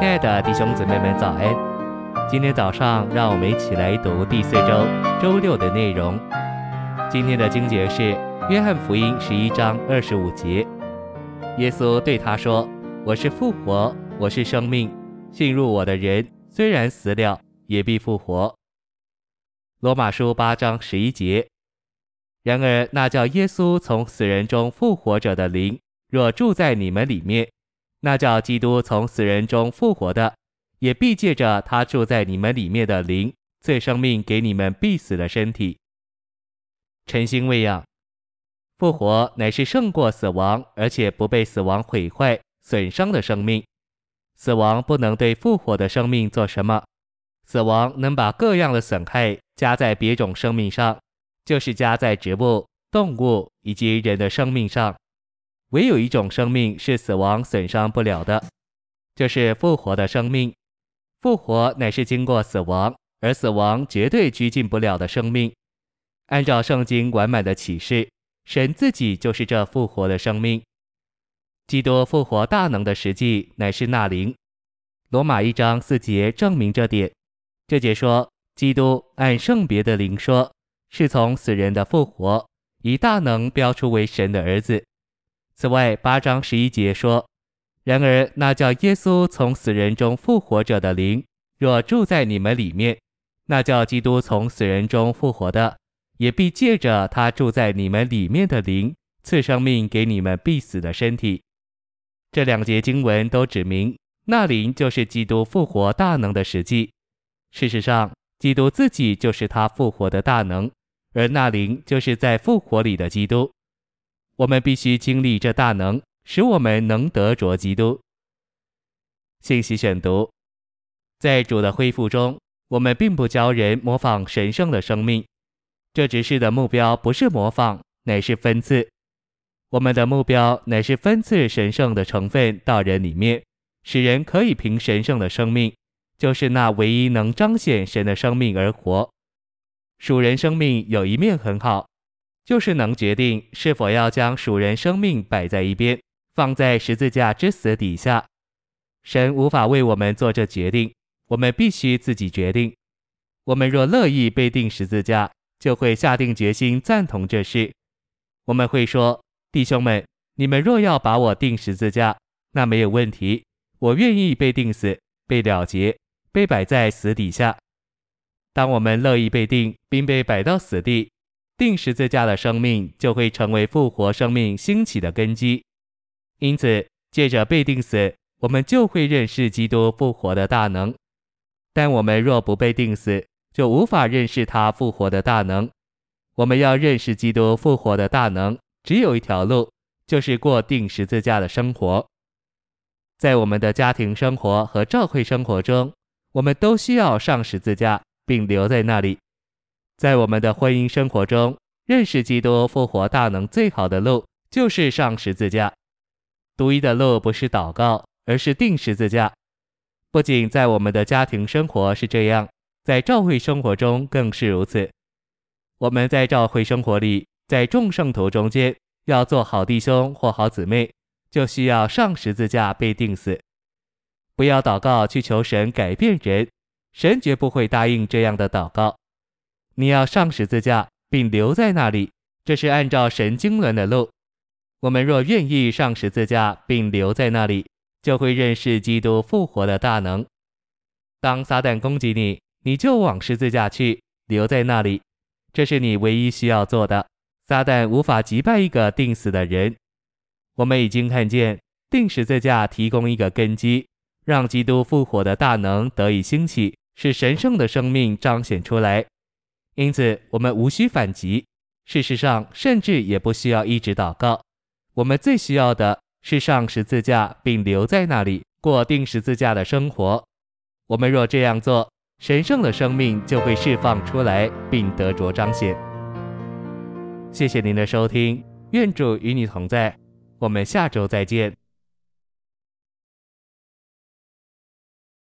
亲爱的弟兄姊妹们，早安！今天早上，让我们一起来读第四周周六的内容。今天的经节是《约翰福音》十一章二十五节。耶稣对他说：“我是复活，我是生命，信入我的人，虽然死了，也必复活。”《罗马书》八章十一节。然而，那叫耶稣从死人中复活者的灵，若住在你们里面，那叫基督从死人中复活的，也必借着他住在你们里面的灵，赐生命给你们必死的身体。晨星喂养，复活乃是胜过死亡，而且不被死亡毁坏损伤的生命。死亡不能对复活的生命做什么，死亡能把各样的损害加在别种生命上，就是加在植物、动物以及人的生命上。唯有一种生命是死亡损伤不了的，就是复活的生命。复活乃是经过死亡，而死亡绝对拘禁不了的生命。按照圣经完满的启示，神自己就是这复活的生命。基督复活大能的实际乃是那灵。罗马一章四节证明这点。这节说，基督按圣别的灵说，是从死人的复活，以大能标出为神的儿子。此外，八章十一节说：“然而，那叫耶稣从死人中复活者的灵，若住在你们里面，那叫基督从死人中复活的，也必借着他住在你们里面的灵，赐生命给你们必死的身体。”这两节经文都指明，那灵就是基督复活大能的实际。事实上，基督自己就是他复活的大能，而那灵就是在复活里的基督。我们必须经历这大能，使我们能得着基督。信息选读：在主的恢复中，我们并不教人模仿神圣的生命。这指示的目标不是模仿，乃是分赐。我们的目标乃是分赐神圣的成分到人里面，使人可以凭神圣的生命，就是那唯一能彰显神的生命而活。属人生命有一面很好。就是能决定是否要将属人生命摆在一边，放在十字架之死底下。神无法为我们做这决定，我们必须自己决定。我们若乐意被钉十字架，就会下定决心赞同这事。我们会说：“弟兄们，你们若要把我钉十字架，那没有问题，我愿意被钉死，被了结，被摆在死底下。”当我们乐意被钉，并被摆到死地。钉十字架的生命就会成为复活生命兴起的根基，因此借着被钉死，我们就会认识基督复活的大能。但我们若不被钉死，就无法认识他复活的大能。我们要认识基督复活的大能，只有一条路，就是过钉十字架的生活。在我们的家庭生活和教会生活中，我们都需要上十字架，并留在那里。在我们的婚姻生活中，认识基督复活大能最好的路就是上十字架。独一的路不是祷告，而是钉十字架。不仅在我们的家庭生活是这样，在教会生活中更是如此。我们在教会生活里，在众圣徒中间，要做好弟兄或好姊妹，就需要上十字架被钉死。不要祷告去求神改变人，神绝不会答应这样的祷告。你要上十字架，并留在那里，这是按照神经纶的路。我们若愿意上十字架，并留在那里，就会认识基督复活的大能。当撒旦攻击你，你就往十字架去，留在那里，这是你唯一需要做的。撒旦无法击败一个定死的人。我们已经看见，定十字架提供一个根基，让基督复活的大能得以兴起，使神圣的生命彰显出来。因此，我们无需反击。事实上，甚至也不需要一直祷告。我们最需要的是上十字架，并留在那里过钉十字架的生活。我们若这样做，神圣的生命就会释放出来，并得着彰显。谢谢您的收听，愿主与你同在。我们下周再见。